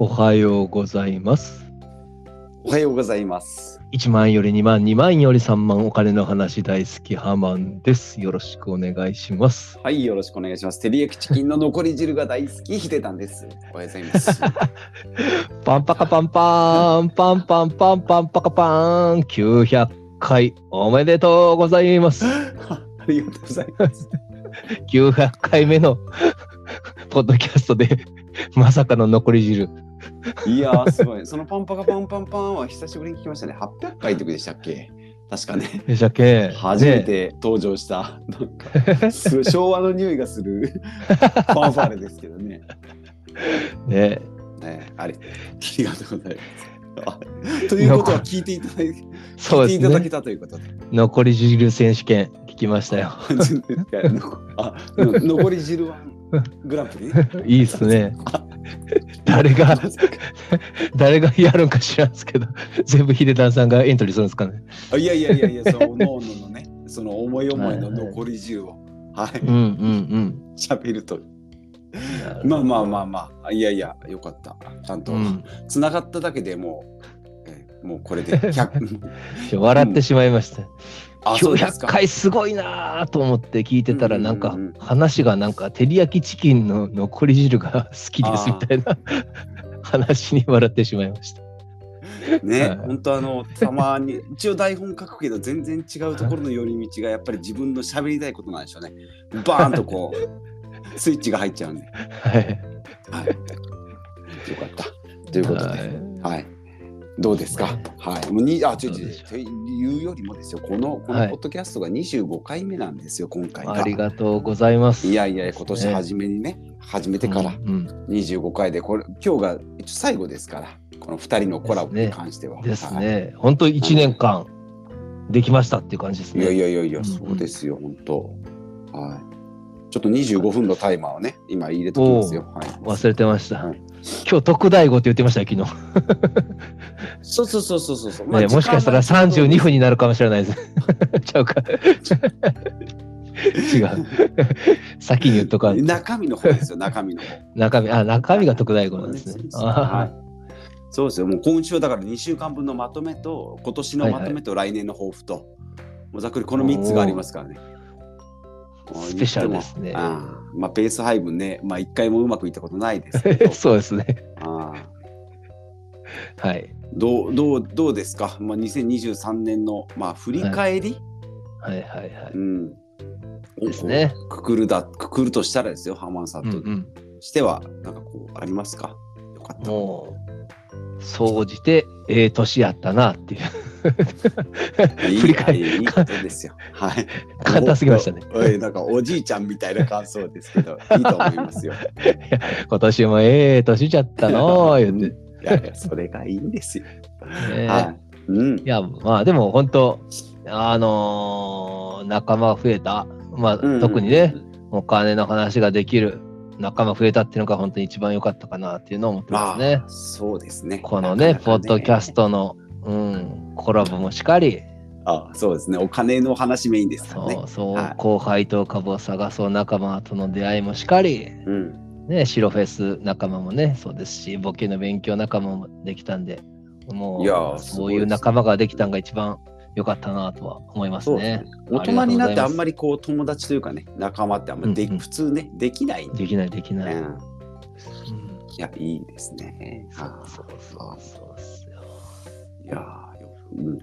おはようございます。おはようございます。1万より2万、2万より3万、お金の話大好きハマンです。よろしくお願いします。はい、よろしくお願いします。照り焼きチキンの残り汁が大好き、ヒデタンです。おはようございます。パンパカパンパン、パンパンパンパンパカパン、900回おめでとうございます。ありがとうございます。900回目の ポッドキャストで、まさかの残り汁。いやー、すごい。そのパンパカパンパンパンは久しぶりに聞きましたね。800回の時でしたっけ？確かね。でしたっけ？初めねて登場した、なんかす 昭和の匂いがする ファンファーレですけどね。ねねあれ、ありがとうございます。あということは聞いていただいて、そうです聞いていただけね。たということで。残り汁選手権聞きましたよ。あの残り汁ワングランプリね いいっすね。誰が、誰がやるんか知らんすけど、全部ヒデタンさんがエントリーするんですかね。あいやいやいやいや、その脳のね、その思い思いの残り汁を、はい、うんうん喋ると。うん。まあまあまあまあ、いやいや、よかった。ちゃんとうん、つながっただけでもう、えもうこれで100。ちょ笑ってしまいました。あ、そうです900か。回すごいなぁと思って聞いてたら、なんか話がなんか、照り焼きチキンの残り汁が好きですみたいな話に笑ってしまいました。ね、はい本当あの、たまに、一応台本書くけど、全然違うところの寄り道が、やっぱり自分の喋りたいことなんでしょうね。バーンとこう、スイッチが入っちゃうんで。はい。はい。よかった。ということで、はい。どうですか？はい。もうに、あ、ちょいちょいちょい、言うよりもですよ。この、こはいのポッドキャストが25回目なんですよ。今回が。ありがとうございます。いやいや、今年初めにね、始めてからうん25回で、これ、今日が一応最後ですから。この2人のコラボに関しては。うんですはい。ね。本当1年間できましたっていう感じですいやいね。やいやいや、うんそうですよ、本当。はい。ちょっと25分のタイマーをね、今入れときますよ。はい。忘れてました。はい今日特大号って言ってましたよ、昨日。そうそうそうそうそうそう。ね、もしかしたら32分になるかもしれないです。ちゃうか。違う。先に言っとか中身の方ですよ、中身の方。中身、あ、中身が特大号なんですね。はあい。そうですよ。もう今週だから2週間分のまとめと、今年のまとめと来年の抱負と、もうざっくりこの3つがありますからね。スペシャルですねああまあ、ペース配分ね、まあ、1回もうまくいったことないですけどー、そうですね。ああはい。どうどうどうですか、まあ、2023年の、まあ、振り返り、はいはいはい。うん、ですねくくるだくくるとしたらですよ、ハマンさんとうんうん。しては、なんかこう、ありますか？よかった。もう、総じて、ええ年やったなっていう。いい振り返りいいことですよ。はい。簡単すぎましたね。おいなんかおじいちゃんみたいな感想ですけど、いいと思いますよ。今年もええ年じゃったのー、言って。いやいや、それがいいんですよ。ねはい。うんい。や、まあでも本当、あのー仲間が増えた。まあ、うん特にね、。お金の話ができる仲間増えたっていうのが本当に一番良かったかなっていうのを思ってますねまあ、。そうですね。このね、なかなかポッドキャス。トの、うん、コラボもしかり、あそうですね。お金の話メインですからねそ。うそう、はい後輩と株を探そう仲間との出会いもしかり、うん。ね、白フェス仲間もね、そうですし、ボケの勉強仲間もできたんで、もう、そういう仲間ができたのが一番良かったなとは思いますねね。。大人になってあんまり。りこう友達というかね、仲間ってあんまりで、うんうん普通ね、できないんで。できない、できない。うんうんいや、いいですね。そうはそうそうそうや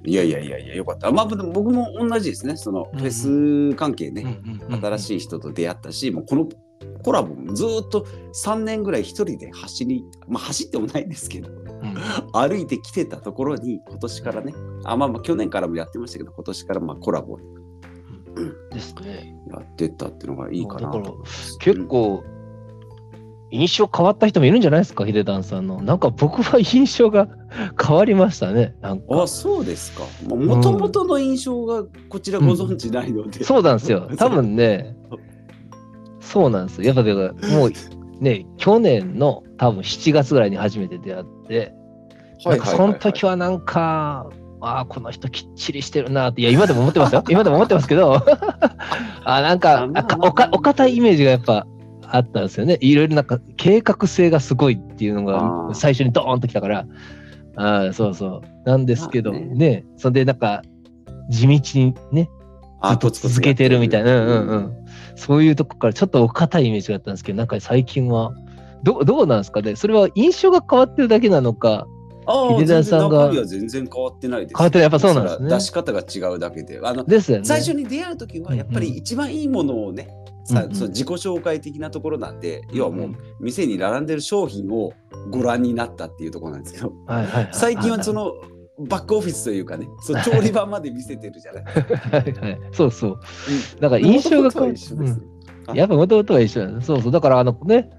いやいやいやいや、よかった。まあ、僕も同じですね。そのうんフェス関係ね、新新しい人と出会ったし、もうこのコラボもずーっと3年ぐらい一人で走り、まあ走ってもないんですけど、歩いてきてたところに今年からね、あまあまあ去年からもやってましたけど、今年からまあコラボですね。やってったっていうのがいいかなと結構、印象変わった人もいるんじゃないですか、ヒデダンさんの。なんか僕は印象が 変わりましたね。なんかあ、そうですか。もともとの印象がこちらご存知ないので。そうなんですよ。多分ね、そうなんですよ。やっぱだからもうね、去年の多分7月ぐらいに初めて出会って、なんかその時はなんか、ああ、この人きっちりしてるなって、いや、今でも思ってますよ。今でも思ってますけど、あなんかお堅いイメージがやっぱあったんですよね。いろいろなんか計画性がすごいっていうのが最初にドーンときたから、ああ、そうそう。なんですけどね、ね。それでなんか地道にね、ずっと続けてるみたいな、うんうんうん。そういうとこからちょっとお堅いイメージがあったんですけど、なんか最近は、どどうなんですかね。それは印象が変わってるだけなのか、秀田さんが。中は全然変わってないです、変わってやっぱそうなんですね。出し方が違うだけで。あのですよね。最初に出会う時は、やっぱり一番いいものをね、さ、うんうん、その自己紹介的なところなんで、うんうん、要はもう店に並んでる商品をご覧になったっていうところなんですけど、はいはいはい、最近はそのバックオフィスというかね、その調理場まで見せてるじゃない はい、はい、そうそう。だから印象が変わる。やっぱもともとは一緒なんです。そうそう。だからあのね、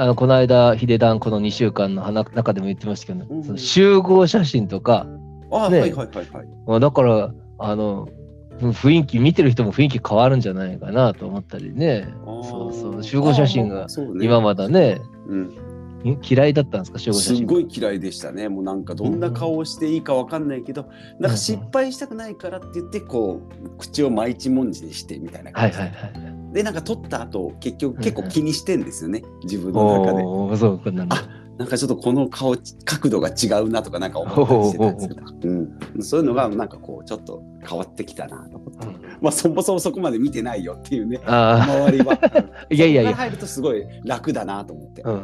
あのこの間、ヒデダンこの2週間の中でも言ってましたけど、うん、その集合写真とか、あ、ね、はいはいはいはい。だから、あの、雰囲気、見てる人も雰囲気変わるんじゃないかなと思ったりね。そうそう。集合写真が今まだね、うん。嫌いだったんですか？集合写真。すごい嫌いでしたね。もうなんかどんな顔をしていいかわかんないけど、うん、なんか失敗したくないからって言ってこう口を毎日もんじにしてみたいな感じ。で、はいはいはい、でなんか撮った後結局結構気にしてんですよね、自分の中で。おそうなんだなんかちょっとこの顔角度が違うなとかなんか思ったりしてたんですけど、うん、そういうのがなんかこうちょっと変わってきたなと思って、うん、まあそもそもそこまで見てないよっていうね周りは。いやいやいや入るとすごい楽だなと思って。うん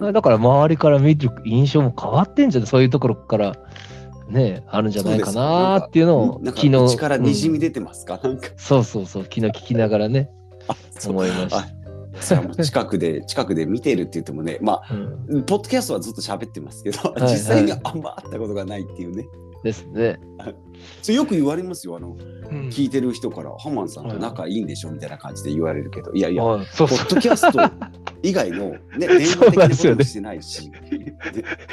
うん、だから周りから見る印象も変わってんじゃんそういうところからねあるんじゃないかなっていうのを昨日力にじみ出てますか、うん、なんかそうそうそう昨日聞きながらね思いました。それも近くで 近くで見てるって言ってもねまあ、うん、ポッドキャストはずっと喋ってますけど、はいはい、実際にあんま会ったことがないっていうね。ですね。それよく言われますよあの、うん、聞いてる人からハマンさんと仲いいんでしょ？みたいな感じで言われるけど。いやいやポッドキャスト以外の、ね、電話的なこともしてないし、ね、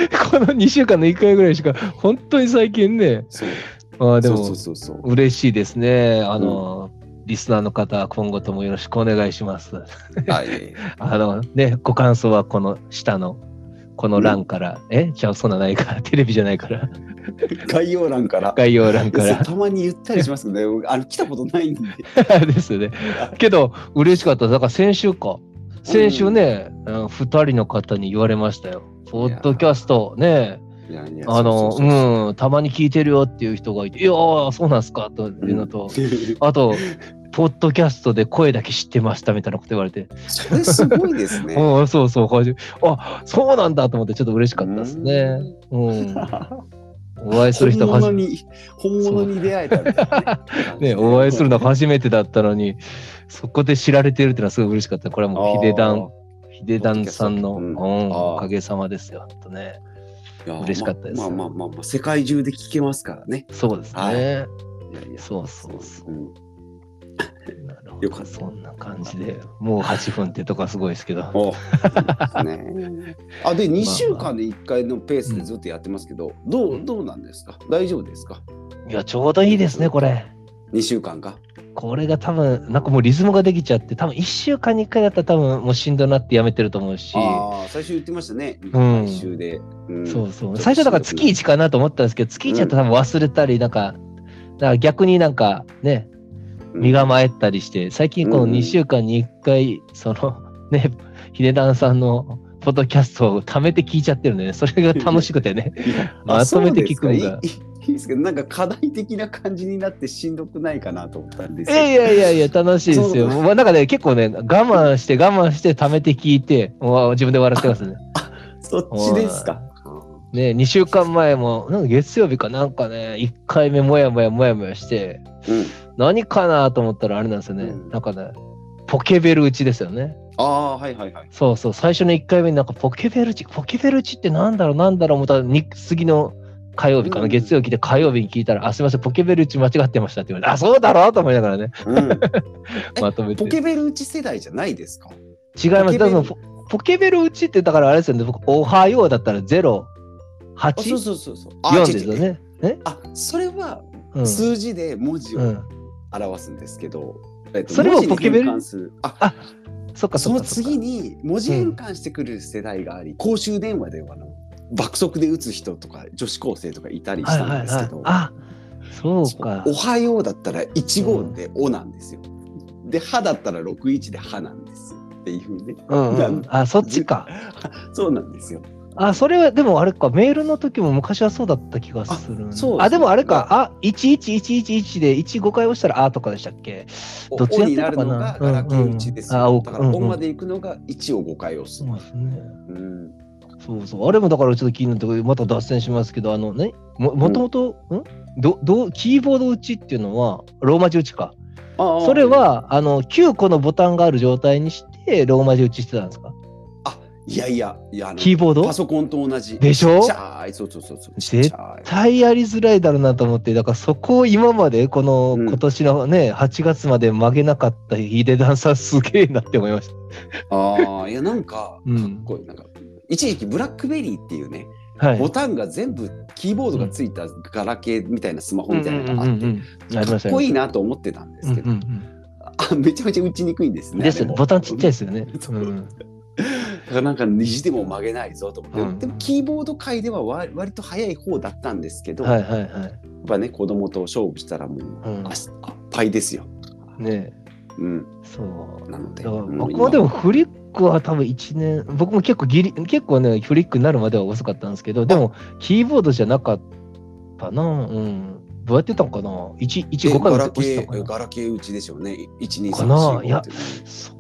この2週間の1回ぐらいしか本当に最近ねそうあでもそうそうそう嬉しいですねあの、うんリスナーの方、今後ともよろしくお願いします。はい。あのね、ご感想はこの下のこの欄から、うん、え？じゃあそんなないから、テレビじゃないから。概要欄から。概要欄から。たまに言ったりしますけどね、あの来たことないんで。ですね。けど、嬉しかった。だから先週か。先週ね、うん、2人の方に言われましたよ。ポッドキャストね。あの、うん、たまに聞いてるよっていう人がいて、いやそうなんすかというのと、うん、あと、ポッドキャストで声だけ知ってましたみたいなこと言われて。それすごいですね。うん、そうそう。あ、そうなんだと思ってちょっと嬉しかったですね。うん。お会いする人本物に、本物に出会えたみたいなね。ね、お会いするの初めてだったのに、そこで知られてるっていうのはすごい嬉しかった。これはもうヒデダン、ヒデダンさんの、うん、おかげさまですよ。とね。嬉しかったです。まあまあまあまあ、世界中で聞けますからね。そうですね。はい、いやいやそうそうそう。うん。よかった。そんな感じで、もう8分ってとこはすごいですけど。ね、あで、2週間で1回のペースでずっとやってますけど、うん、どうどうなんですか？大丈夫ですか？いや、ちょうどいいですね、これ。2週間か？これが多分、なんかもうリズムができちゃって、多分1週間に1回だったら多分もうしんどなってやめてると思うし。ああ、最初言ってましたね。うん。週で、うん。そうそう。最初だから月1かなと思ったんですけど、月1だと多分忘れたり、なんか、だから逆になんかね、身構えたりして、最近この2週間に1回、その ね、ヒデダンさんのポッドキャストを貯めて聞いちゃってるんでね、それが楽しくてね、まとめて聞くのが。いいですけど、なんか課題的な感じになってしんどくないかなと思ったんですよ。いやいやいや、楽しいですよ。まあ、なんかね、結構ね、我慢して我慢して貯めて聞いて、もう自分で笑ってますね。そっちですか。ね、2週間前も、なんか月曜日かなんかね、1回目もやもやもやもやして、うん、何かなと思ったらあれなんですよね。うん、なんかね、ポケベル打ちですよね。ああ、はいはいはい。そうそう、最初の1回目になんかポケベル打ち、ポケベル打ちってなんだろうなんだろう思ったら、次の火曜日かな、うん、月曜日で火曜日に聞いたら、あ、すみません、ポケベル打ち間違ってましたって言われて、あ、そうだろうと思いながらね。うん、まとめて。ポケベル打ち世代じゃないですか？違います。だからポケベル打ちってだからあれですよね、僕、おはようだったら0、8、そうそうそうそう4ですよね。あ、それは数字で文字を表すんですけど、えっと、それをポケベル？ああそっかその次に文字変換してくる世代があり、公衆電話ではの爆速で打つ人とか女子高生とかいたりしたんですけど、あそうかおはようだったら15で「お」なんですよ。で「は」だったら61で「は」なんです。っていうね。うんうん、あ、そっちか。そうなんですよ。あ、それは、でもあれか、メールの時も昔はそうだった気がする。あ、そうあ、でもあれか、あ、11111で1、5回押したらあとかでしたっけ？どっちになるのがガラケー1ですよ、うんうん、だから、音まで行くのが1を5回押す。そうですね。うん。そうそう。あれもだからちょっと気になって、また脱線しますけど、あのね、ももともと、ん？どどキーボード打ちっていうのは、ローマ字打ちか。それは、あの、9個のボタンがある状態にして、ローマ字打ちしてたんですか？いやいや、いやキーボード？パソコンと同じ。でしょ？そうそうそうそう。絶対やりづらいだろうなと思って、だからそこを今まで、この今年のね、うん、8月まで曲げなかったヒデダンさんすげえなって思いました。ああ、いやなんか、かっこいい。なんか、一時期ブラックベリーっていうね、はい、ボタンが全部キーボードがついたガラケーみたいなスマホみたいなのがあって、かっこいいなと思ってたんですけど、あめちゃめちゃ打ちにくいんですね。ですボタンちっちゃいですよね。うんだからなんか虹でも曲げないぞと思って、うん、でもキーボード界では割割と早い方だったんですけど、はいはいはい、やっぱね子供と勝負したらもう、うん、あっぱいですよ。ね。うん、そう。なので僕もでもフリックは多分1年僕も結構ギリ結構ねフリックになるまでは遅かったんですけどでもキーボードじゃなかったな。うん。どうやってたのかな？1, 1 5回ガラケーガラケー打ちでしょうね。1 2 3 4かな？いやそ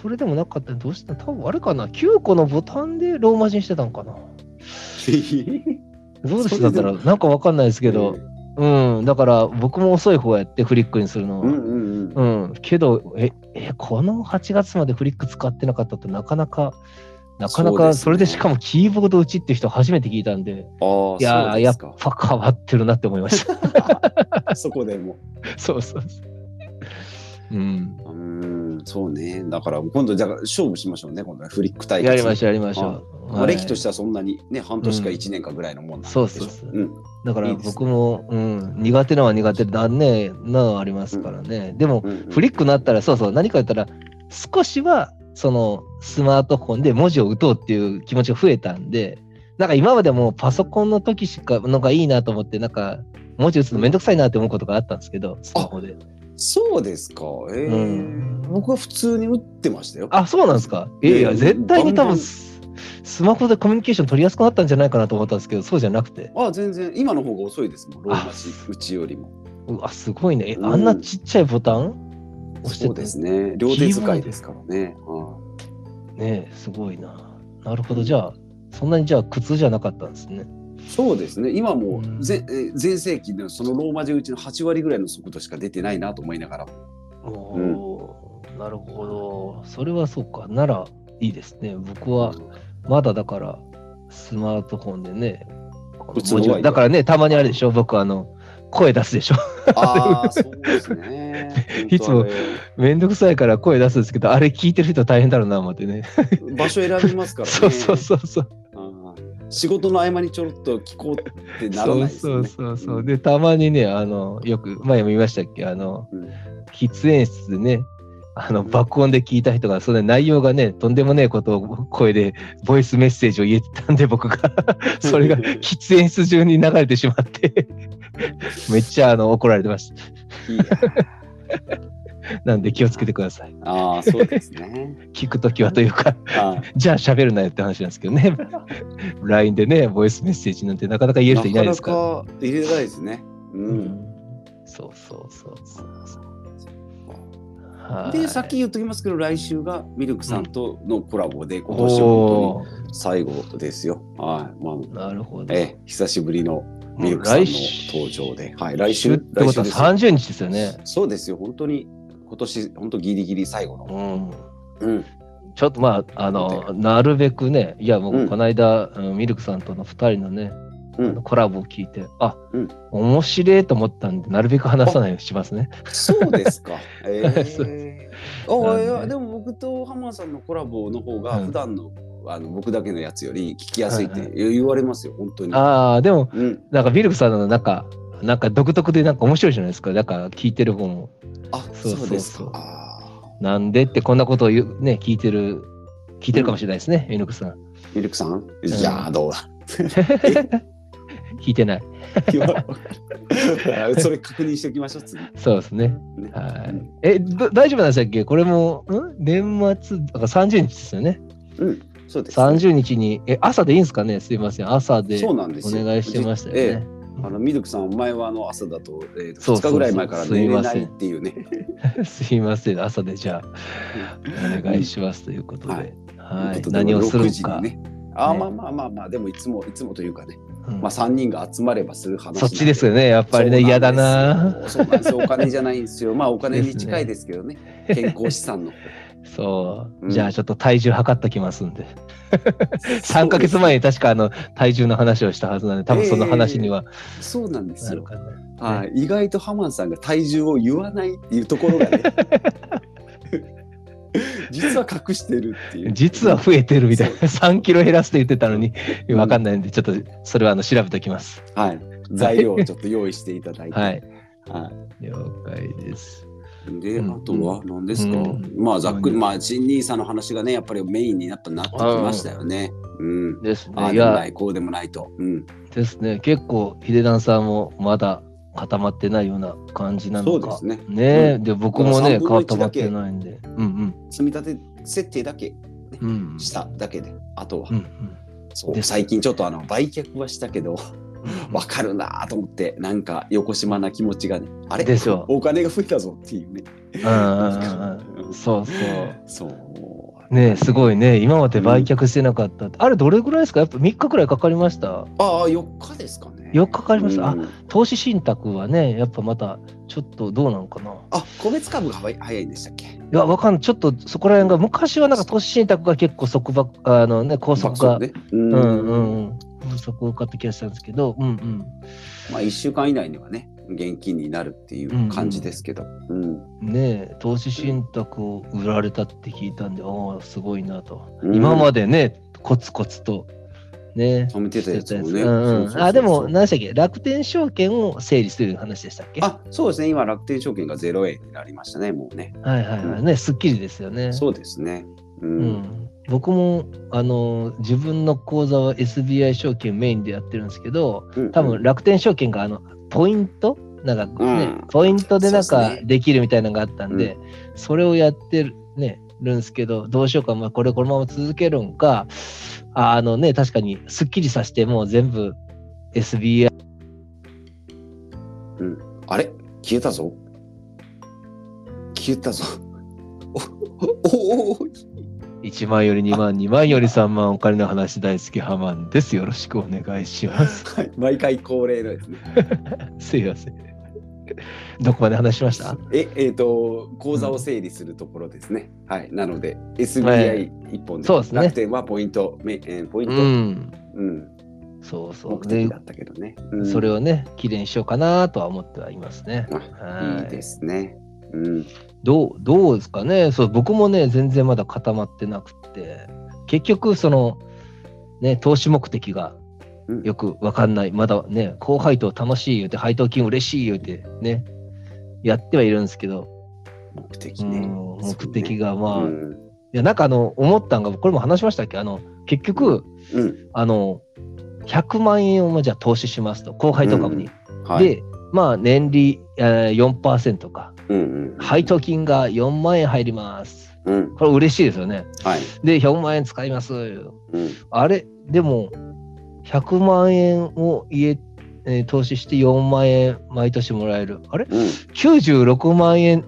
それでもなかったらどうした多分あれかな ?9 個のボタンでローマ字にしてたんかな？どうでした？なんかわかんないですけど、うん、だから僕も遅い方やってフリックにするの。うんうんうん。うん、けど、え、え、この8月までフリック使ってなかったとなかなか、なかなか、それでしかもキーボード打ちって人初めて聞いたんで、いややっぱ変わってるなって思いました。そこでも。そうそうそう。うん。うんそうね。だから今度じゃあ勝負しましょうね。今度はフリック大会。やりましょうやりましょう。はい、歴としてはそんなにね半年か1年かぐらいのもんなんで、そうそうそう。うん、だから僕もうん、苦手なのは苦手だねなありますからね。でも、フリックになったらそうそう何か言ったら少しはそのスマートフォンで文字を打とうっていう気持ちが増えたんで。なんか今までもパソコンの時しかのがいいなと思って、なんか文字打つのめんどくさいなって思うことがあったんですけど、スマホで。そうですか。えー、うん、僕は普通に打ってましたよ。あ、そうなんですか。えー、いや、絶対に多分、スマホでコミュニケーション取りやすくなったんじゃないかなと思ったんですけど、そうじゃなくて。あ、全然、今の方が遅いですもん、ローマ字打ちよりも。うわ、すごいね。あんなちっちゃいボタン？押してそうですね。両手使いですからね。ねすごいな。なるほど。じゃあ、そんなにじゃあ苦痛じゃなかったんですね。そうですね。今も全、盛期のそのローマ字打ちの8割ぐらいの速度しか出てないなと思いながら。おうん、なるほど。それはそうか。ならいいですね。僕はまだだからスマートフォンでねだからねたまにあれでしょ。僕あの声出すでしょ。ああ、そうですね。いつもめんどくさいから声出すんですけど、あれ聞いてる人大変だろうな思ってね。場所選びますからね。そうそうそうそう。仕事の合間にちょろっと聞こうってならないですね。そうそうそうで、たまにね、あの、よく、前も言いましたっけ、あの、うん、喫煙室でね、あの爆音で聞いた人が、その内容がね、とんでもねえことを声で、ボイスメッセージを言ってたんで、僕が それが喫煙室中に流れてしまってめっちゃあの怒られてました。なんで気をつけてください。ああ、そうですね。聞くときはというか じゃあ喋るなよって話なんですけどね。LINE でね、ボイスメッセージなんてなかなか言える人いないですから。なかなか入れないですね。うん。うん、そうそうそうそうで、さっき言っときますけど、来週がミルクさんとのコラボで、今年本当に最後ですよ。はい。まあ、なるほど。え、久しぶりのミルクさんの登場で。はい。来週。ってことは30日ですよね。そうですよ。本当に今年本当ギリギリ最後の。うん。うん、ちょっとまあ、あの、なるべくね、いや、もうこの間、うん、ミルクさんとの2人のね、うん、コラボを聞いて、あ、うん、面白いと思ったんで、なるべく話さないようにしますね。そうですか。えー、あいやでも僕と浜田さんのコラボの方が普段の、うん、あの僕だけのやつより聞きやすいって言われますよ、はいはい、本当に。ああ、でも、うん、なんかミルクさんのなんか、なんか独特でなんか面白いじゃないですか。だから聞いてる方も。あ、そうそうそう。なんでってこんなことを言うね、聞いてる、聞いてるかもしれないですね、ミルクさん。ミルクさんいやどうだ。引いてない。それ確認しておきましょう、次。そうですね。ねはい。え、大丈夫なんでしたっけこれも、ん？年末、だから30日ですよね。うん。そうです、ね、30日に、え、朝でいいんですかね？すいません。朝でお願いしてましたよね。ええあのミルクさん、お前はあの朝だと、えー、2日ぐらい前から寝れないっていうね。すいません、朝でじゃあ、お願いしますということで。はい、はい、何をするか。ね、あ、ね、まあまあまあまあ、でもいつも、いつもというかね、うん、まあ3人が集まればする話そっちですよね、やっぱりね、嫌だな。そうなんでお金じゃないんですよ。まあお金に近いですけどね、ね。健康資産の。そう、うん、じゃあちょっと体重測っときますんで。3か月前に確かあの体重の話をしたはずなんで、多分その話には、えー、そうなんですよ。はい、意外とハマンさんが体重を言わないっていうところがね。実は隠してるっていう。実は増えてるみたいな。3キロ減らすって言ってたのに、わかんないんで、ちょっとそれはあの調べておきます。はい。材料をちょっと用意していただいて。はい。はい、了解です。で、あとは何ですか、うん、まあざっくり、まあ、新ニーサの話がね、やっぱりメインになっなってきましたよね。うん。ですね。ああでもない、こうでもないと。うん。ですね。結構、ヒデダンさんもまだ固まってないような感じなのか。そうですね。ね、うん、で、僕もね、固まってないんで。うんうん。積み立て設定だけ、ね、うん、しただけで、あとは。うんうん、そう最近ちょっとあの売却はしたけど、わかるなと思って、なんか横島な気持ちがね、あれ？でしょお金が増えたぞっていうね。うん、そうそう。そう。ねすごいね、今まで売却してなかった、うん、あれ、どれぐらいですか？やっぱ3日くらいかかりました？ああ、4日ですかね。4日かかりました。うん、あ投資信託はね、やっぱまたちょっとどうなのかな。あ個別株が早いんでしたっけ？いや、わかんない。ちょっとそこら辺が、昔はなんか投資信託が結構束縛、あのね、高速が、ね、うんうんうん。高速多かった気がしたんですけど、うんうん。まあ、1週間以内にはね、現金になるっていう感じですけど。うん、うん、ね投資信託を売られたって聞いたんで、ああ、すごいなと。うん、今までね、コツコツと。ね。止めてたやつもね。あ、でも、何でしたっけ？楽天証券を整理する話でしたっけ？あ、そうですね。今、楽天証券が0円になりましたね、もうね。はいはいはい。ね、すっきりですよね。そうですね。うん。僕もあの自分の口座は SBI 証券メインでやってるんですけど、多分楽天証券があのポイント？なんかね、うん、ポイントでなんかできるみたいなのがあったんで、そ、ね,、れをやってる,、ね、るんですけど、どうしようか、まあ、これこのまま続けるんか、あのね、確かにすっきりさせて、もう全部 SBI。うん、あれ？消えたぞ。消えたぞ。おおお1万より2万、2万より3万、お金の話大好きハマンです。よろしくお願いします。はい、毎回恒例のですね。すいません。どこまで話しました？え、えっ、ー、と、口座を整理するところですね。うん、はい。なので、SBI 一本で、そうですね。楽天はポイント、えー、ポイント。うん。うん、そうそう。目的だったけどね。うん、それをね、きれいにしようかなとは思ってはいますね。はい。いいですね。うん。どう、どうですかね。そう、僕もね、全然まだ固まってなくて、結局、その、ね、投資目的がよくわかんない、まだね、高配当楽しい言うて、配当金嬉しい言うて、ね、やってはいるんですけど、目的ね。目的がまあ、うん、いや、なんかあの、思ったんが、これも話しましたっけ？あの、結局、うん、あの、100万円をじゃあ投資しますと、高配当株に。うん。はい、で、まあ、年利、えー、4%か、うんうん、配当金が4万円入ります。うん、これ嬉しいですよね。はい、で、4万円使います。うん、あれ、でも、100万円を家、えー、投資して4万円毎年もらえる。あれ、うん、?96 万円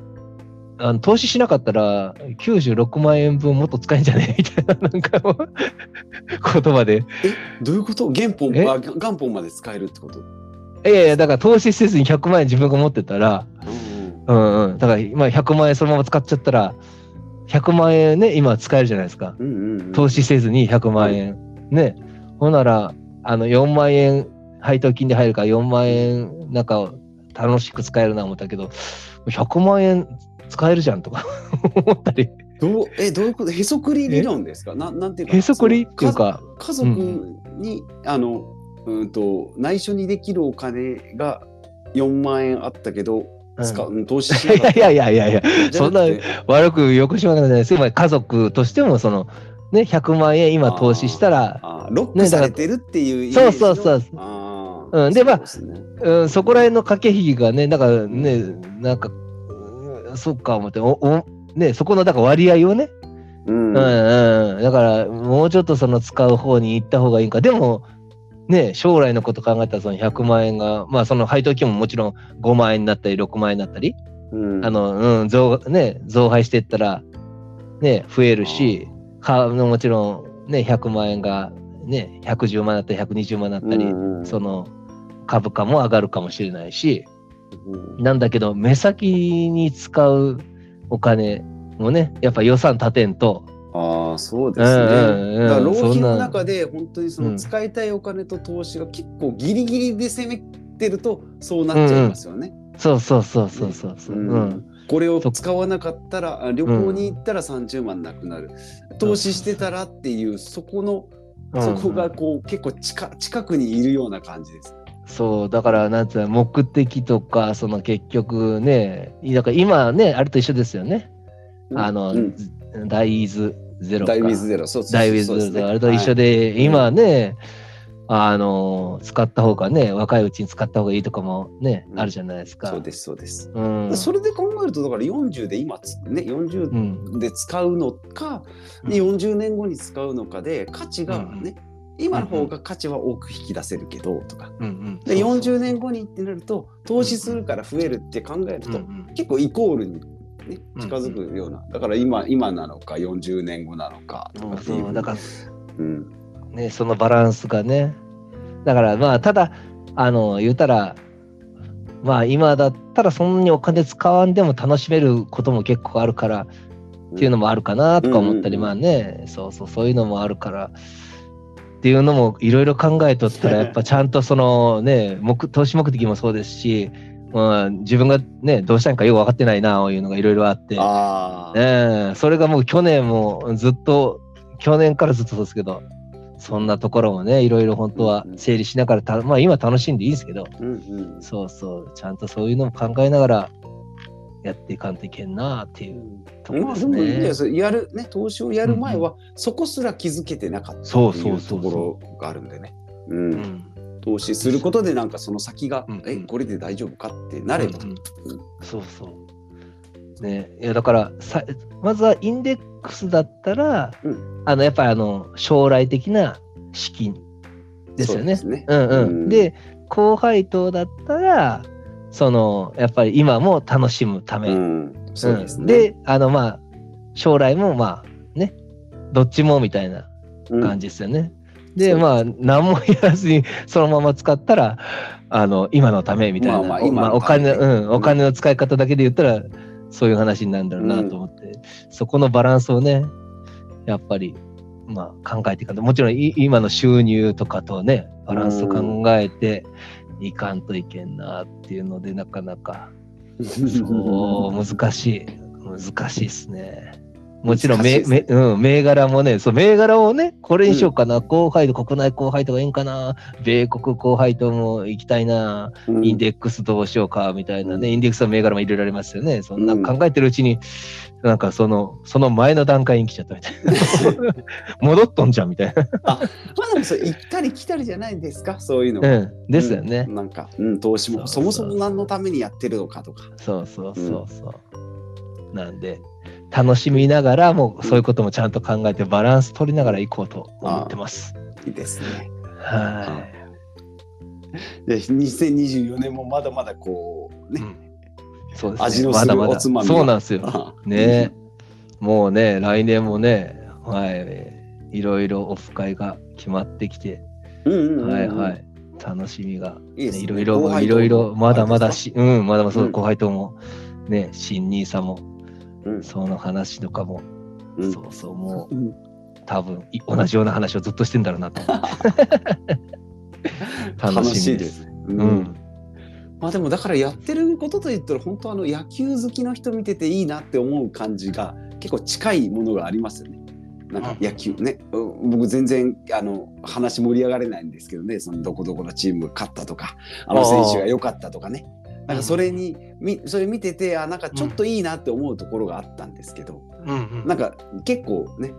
あの投資しなかったら96万円分もっと使えんじゃね？え みたいななんか言葉で。えどういうこと？元本あ元本まで使えるってこと？いやいやだから投資せずに100万円自分が持ってたら、うん、うん。うんだから今100万円そのまま使っちゃったら100万円ね今使えるじゃないですか、うんうんうん、投資せずに100万円、ね。ほんならあの4万円配当金で入るから4万円なんか楽しく使えるな思ったけど100万円使えるじゃんとか 思ったり。どうえどういうこと？へそくり理論ですか？ななんていうかへそくりっていうか家族に、うん、あのうんと内緒にできるお金が4万円あったけど使う、うん、投資しなかった。いやいやいやいや。そんな悪くよくしまないです。家族としてもそのね、100万円今投資したら。ロックされてるっていうね、そうそうそう。う。ん、で、まあ、そ、ね。うん、そこら辺の駆け引きがね、だからね、うん、なんか、うん、そっか思って、おおね、そこのだから割合をね、うん、うんうん。だからもうちょっとその使う方に行った方がいいか。でもね将来のこと考えたらその100万円がまあその配当金ももちろん5万円になったり6万円になったり、うん、あの、うん、増ね増配していったらね増えるしかもちろんね100万円がね110万だったり120万だったり、うん、その株価も上がるかもしれないし、うん、なんだけど目先に使うお金もね、やっぱ予算立てんと。ああ、そうですね。うんうん、だから浪費の中で本当にその使いたいお金と投資が結構ギリギリで攻めてるとそうなっちゃいますよね。うんうん、そうそうそうそうそうそう、うん、これを使わなかったら旅行に行ったら30万なくなる、投資してたらっていうそこのそこがこう結構近近くにいるような感じです。そう。だからなんていうの目的とかその結局ねだから今ねあれと一緒ですよね。あの、うん、ダイイズゼロダイウィズゼロ、そうそうダイウィズゼロ、あれと一緒で、はい、今ね、あの、使った方がね、若いうちに使った方がいいとかもね、うん、あるじゃないですか。そうです、そうです。うん、それで考えると、だから40で今、ね、40で使うのか、うん、40年後に使うのかで、価値がね、うん、今の方が価値は多く引き出せるけど、とか。うんうん、で40年後にってなると、投資するから増えるって考えると、結構イコールにね、近づくような、うんうん、だから今今なのか40年後なのか。とかっていう、だから、うん。ね、そのバランスがね。だからまあただあの言うたらまあ今だったらそんなにお金使わんでも楽しめることも結構あるからっていうのもあるかなとか思ったり、まあねそうそうそういうのもあるからっていうのもいろいろ考えとったらやっぱちゃんとそのね目投資目的もそうですしまあ、自分がね、どうしたんかよく分かってないな、いうのがいろいろあって、ね、それがもう去年もずっと、去年からずっとそうですけど、そんなところもね、いろいろ本当は整理しながら、たまあ今楽しんでいいんですけど、うんうん、そうそう、ちゃんとそういうのも考えながらやっていかんといけんなっていうところですね。まあ、やるね、投資をやる前は、そこすら気づけてなかったっていう。ところがあるんでね。うん、うん投資することでなんかその先が、うんうん、えこれで大丈夫かってなれば、うんうん、そうそう。ねいやだからさまずはインデックスだったら、うん、あのやっぱりあの将来的な資金ですよね。ねうん。うん、で高配当だったらそのやっぱり今も楽しむため、うん。そうですね、であのまあ将来もまあねどっちもみたいな感じですよね。で、まあ、何もやらずにそのまま使ったら、あの、今のためみたいな、まあ、まあお金、うん、お金の使い方だけで言ったら、そういう話になるんだろうなと思って、うん、そこのバランスをね、やっぱり、まあ、考えていかないもちろん今の収入とかとね、バランスを考えていかんといけんなっていうので、なかなか、そう、難しい。難しいですね。もちろん銘、ね、うん、銘柄もね、そう、銘柄をね、これにしようかな、うん、高配当、国内高配当がいいんかな、米国高配当も行きたいな、うん、インデックスどうしようか、みたいなね、インデックスの銘柄も入れられますよね。そんな考えてるうちに、なんかその、その前の段階に来ちゃったみたいな。戻っとんじゃん、みたいな。あ、まあでもそれ行ったり来たりじゃないですか、そういうの。うん、ですよね。なんか、うん、投資もそもそも何のためにやってるのかとか。そうそうそうそう。なんで、楽しみながらもうそういうこともちゃんと考えてバランス取りながらいこうと思ってます。いいですね。はい。で2024年もまだまだこうね、うん、そうですね。味のするおつまみそうなんですよ。ね、もうね来年もねはい。いろいろオフ会が決まってきて、はいはい。楽しみが、ね、いろいろいろいろまだまだしうんまだまだそう後輩ともね新兄さんもその話とかも、うん、そうそうもう、うん、多分同じような話をずっとしてんだろうなと。楽しみです。うん、うん。まあでもだからやってることといったら本当あの野球好きの人見てていいなって思う感じが結構近いものがありますよね。なんか野球ね、僕全然あの話盛り上がれないんですけどね。そのどこどこのチーム勝ったとかあの選手が良かったとかねなんかそれに、みそれ見ててあなんかちょっといいなって思うところがあったんですけど、うんうん、なんか結構ね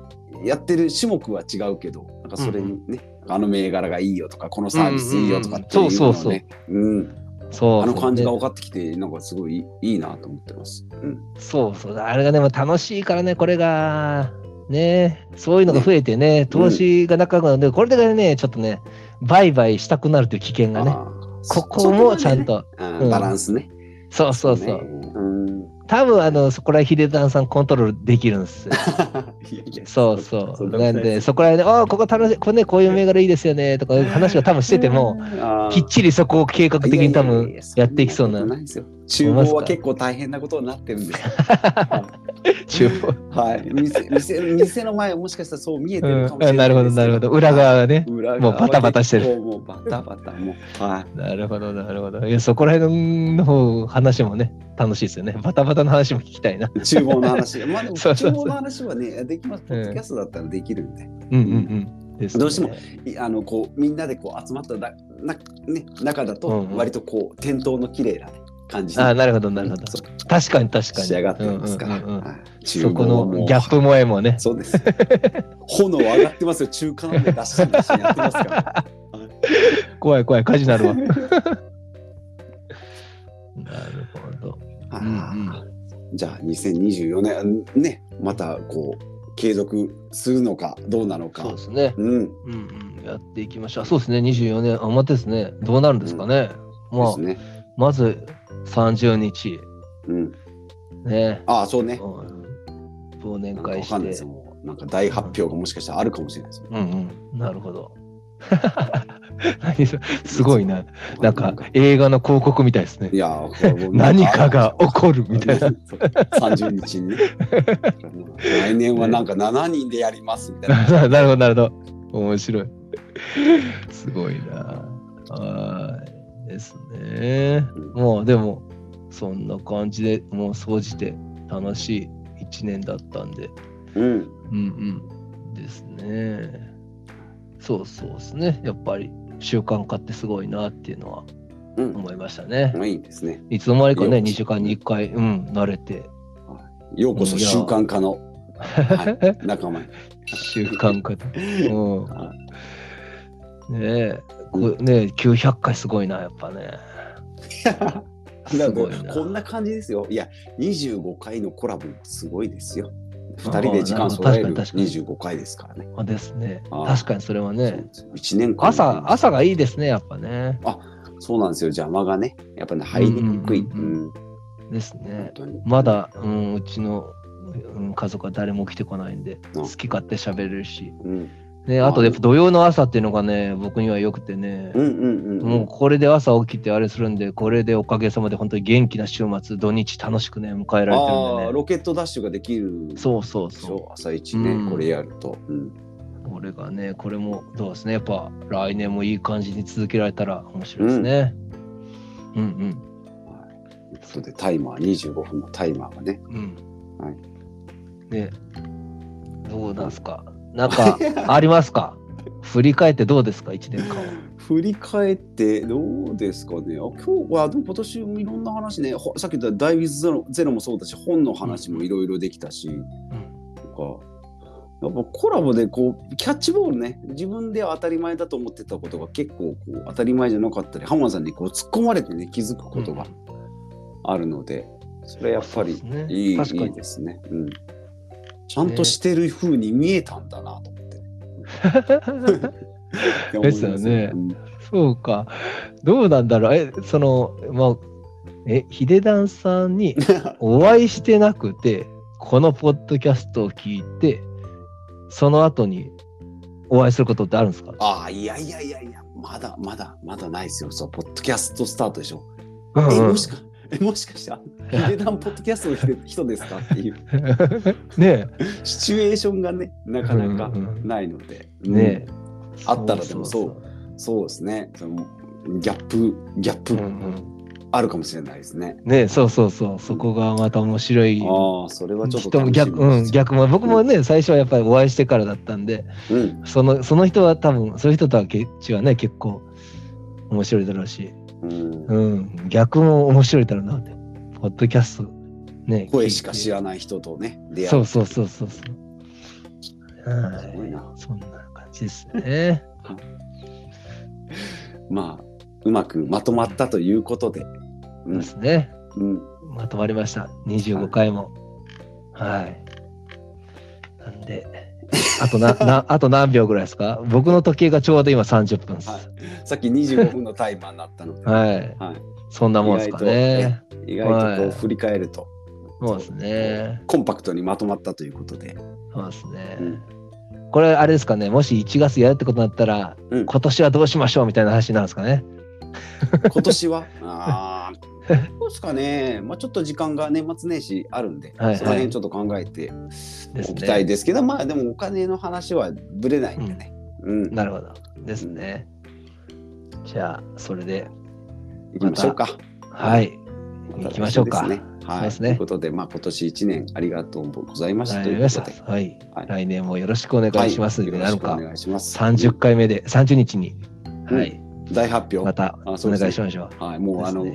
やってる種目は違うけどなんかそれにね、あの銘柄がいいよとか、このサービスいいよとかっていうのをね、そうそうそう。うん、そうあの感じがね分かってきて、なんかすごいいいなと思ってます。うん、そうそう。あれがね、もう楽しいからね、これが。ねそういうのが増えてね、投資がなくなるので、これでね、ちょっとね、売買したくなるという危険がね。ここもちゃん、と。ね。うんバランスね。そうそうそう。ね。うん。多分、あの、そこらヒデダンさんコントロールできるんです そうそう。んななんで、そこら辺で、ああ、ここ楽しい、これね、こういう銘柄いいですよね、とか話を多分してても、、きっちりそこを計画的に多分いやいやいややっていきそうなそんことないですよ厨房は結構大変なことになってるんで。厨房。はい。店店店の前はもしかしたらそう見えてるかもしれないうんなるほど、なるほど。裏側がね。裏もうバタバタしてるる。もうバタバタもう。はなるほど、なるほど。いや、そこら辺の方話もね、楽しいですよね。バタバタの話も聞きたいな。い。厨房の話。まあでも厨房の話はね、できます。ポッドキャストだったらできるんで。うんうんうん。ねどうしてもいあのこうみんなでこう集まっただな、ね、中だとうんうん割とこう店頭の綺麗な、ね、感じにああ、なるほど、なるほど。確かに確かに。仕上がってますから。うんうんうんうんはいそこのギャップ萌えもね。そうです。炎上がってますよ。中華鍋出し出しやってますから。怖い怖い、火事になるわ。なるほど。あうんーじゃあ2024年ねまたこう継続するのかどうなのか。そうですね。うん。うんうん。やっていきましょう。そうですね。24年、あ、待ってですね。どうなるんですかね。まあね。まず30日。うん。ね。ああそうね。うん忘年会してかんなんか大発表がもしかしたらあるかもしれないですよ。うんうん。なるほど。すごいな。なんか映画の広告みたいですねい。や何かが起こるみたいな。そう30日にね。来年はなんか7人でやりますみたいな。なるほど、なるほど。面白い。すごいな。はい。ですね。もう、でも、そんな感じでもう総じて楽しい一年だったんで。うん。うんうん。ですね。そうそうですね。やっぱり習慣化ってすごいなっていうのはうん。思いましたね。まあいいですね。いつの間にかね、よく2週間に1回、うん、慣れて。ようこそ習慣化の、はい、仲間に。習慣化だ。うん。はねえ、こねえ、900回すごいな、やっぱね。すごいな。こんな感じですよ。いや、25回のコラボもすごいですよ。2人で時間揃えるあーなるほど確かに確25回ですからね。あですね。確かにそれはね。1年間。朝、朝がいいですね、やっぱね。そうなんですよ。邪魔がね、やっぱね、入りにくい。です本ね。まだ、うん、うちの、うん、家族は誰も来てこないんで、うん好き勝手喋れるし。うん。ね、あと、やっぱ土曜の朝っていうのがね、僕には良くてね。うんうんうん。もうこれで朝起きてあれするんで、これでおかげさまで本当に元気な週末、土日楽しくね、迎えられてるんでね。ロケットダッシュができる。そうそうそょ朝一ね、うんこれやると。うん。う。これがね、これもどうですね。やっぱ来年もいい感じに続けられたら面白いですね。うんということで、タイマー、25分のタイマーがね。うん。うん。はいね、どうなんすか？なんか ありますか？振り返ってどうですか ?1 年間は。振り返ってどうですかね？あ今日はでも今年もいろんな話ね。ほさっき言った「ダイビズゼロ」ゼロもそうだし本の話もいろいろできたし、うん。とか。やっぱコラボでこうキャッチボールね。自分では当たり前だと思ってたことが結構こう当たり前じゃなかったり浜田さんにこう突っ込まれてね気づくことがあるので、それやっぱりいい,、確かに。いいですね、うん。ちゃんとしてる風に見えたんだなと思って、ね。ですよねうんそうか。どうなんだろう。え、その、まあ、え、ヒデダンさんに お会いしてなくて、このポッドキャストを聞いて、その後にお会いすることってあるんですか？ああ、いやいやいやいや、まだまだまだないですよ。そう、ポッドキャストスタートでしょ。え、うんうんもしか、え、もしかして、あヒデダンポッドキャストの人人ですかっていう ねシチュエーションがね、なかなかうんうんないので。え、ねえ。あったらでもそうそうですね。そのギャップ、ギャップうんうんあるかもしれないですね。ねえ、そうそうそう。そこがまた面白い。ああ、それはちょっと逆、うん、逆も、僕もね、最初はやっぱりお会いしてからだったんで、うん。そのその人は多分、そういう人とはけちはね、結構面白いだろうし、うんうん、逆も面白いだろうなって。ポッドキャスト、ね。声しか知ららない人とね、出会う。そうそうそうそうそう。はい。すごいな。そんな感じですね。まあ、うまくまとまったということで。そうですね。うん。まとまりました。25回も。はい。なんで、あとな、な、あと何秒ぐらいですか？僕の時計がちょうど今30分です。はいさっき25分のタイマーになったので、はい。はいそんなもんですかね。意外とこはいう振り返ると、そうですね。コンパクトにまとまったということで。そうですね。うんこれ、あれですかね？もし1月やるってことになったら、うん今年はどうしましょうみたいな話なんですかね？今年は？あーどうですかね、まあ、ちょっと時間が年末年始あるんで、はいはいその辺ちょっと考えておきたいね。ですけど、まあでもお金の話はぶれないんでね。うん、なるほど。ですね。じゃあ、それで、行きましょうか。はい。た行きましょうか。ねはい、そうですねということで、まあ、今年1年ありがとうございましたはい、という皆さんことで。はい、はい来年もよろしくお願いします。はいよろしくお願いします。30回目で、30日に、はい、大発表。またお願いしましょう。はい、もうあの、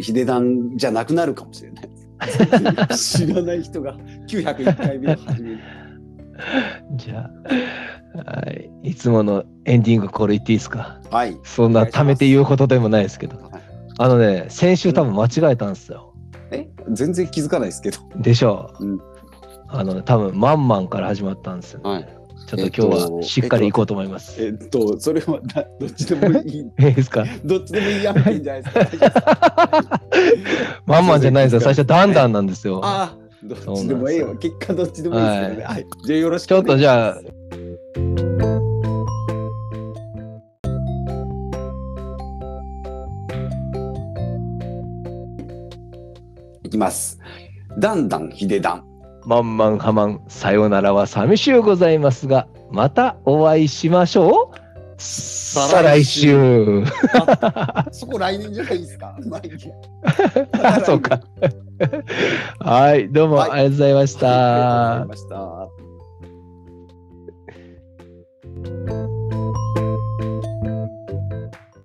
ヒデダンじゃなくなるかもしれない。知らない人が901回目を始める。じゃあ、はい、いつものエンディングこれ言っていいですか？はい。そんな貯めて言うことでもないですけどはい。あのね、先週多分間違えたんですよ。え、全然気づかないですけど。でしょう。うんあの、多分マンマンから始まったんですよ。はい。ちょっと今日はしっかり行こうと思います。えっと、それはなどっちでもいい。いいですか？どっちでもいいやめていいんじゃないですか。大丈夫ですかマンマンじゃないんですよ。最初ダンダンなんですよ。ああ、どっちでもいいよ。結果どっちでもいいですけどね。はい。じゃあよろしくちょっとじゃあいきます。だんだんひでだん。まんまんはまん、さよならは寂しゅうございますが、またお会いしましょう。再来週。そこ来年じゃないですか。あ、そうか。はい、どうもありがとうございました。はい、ありがとうございました。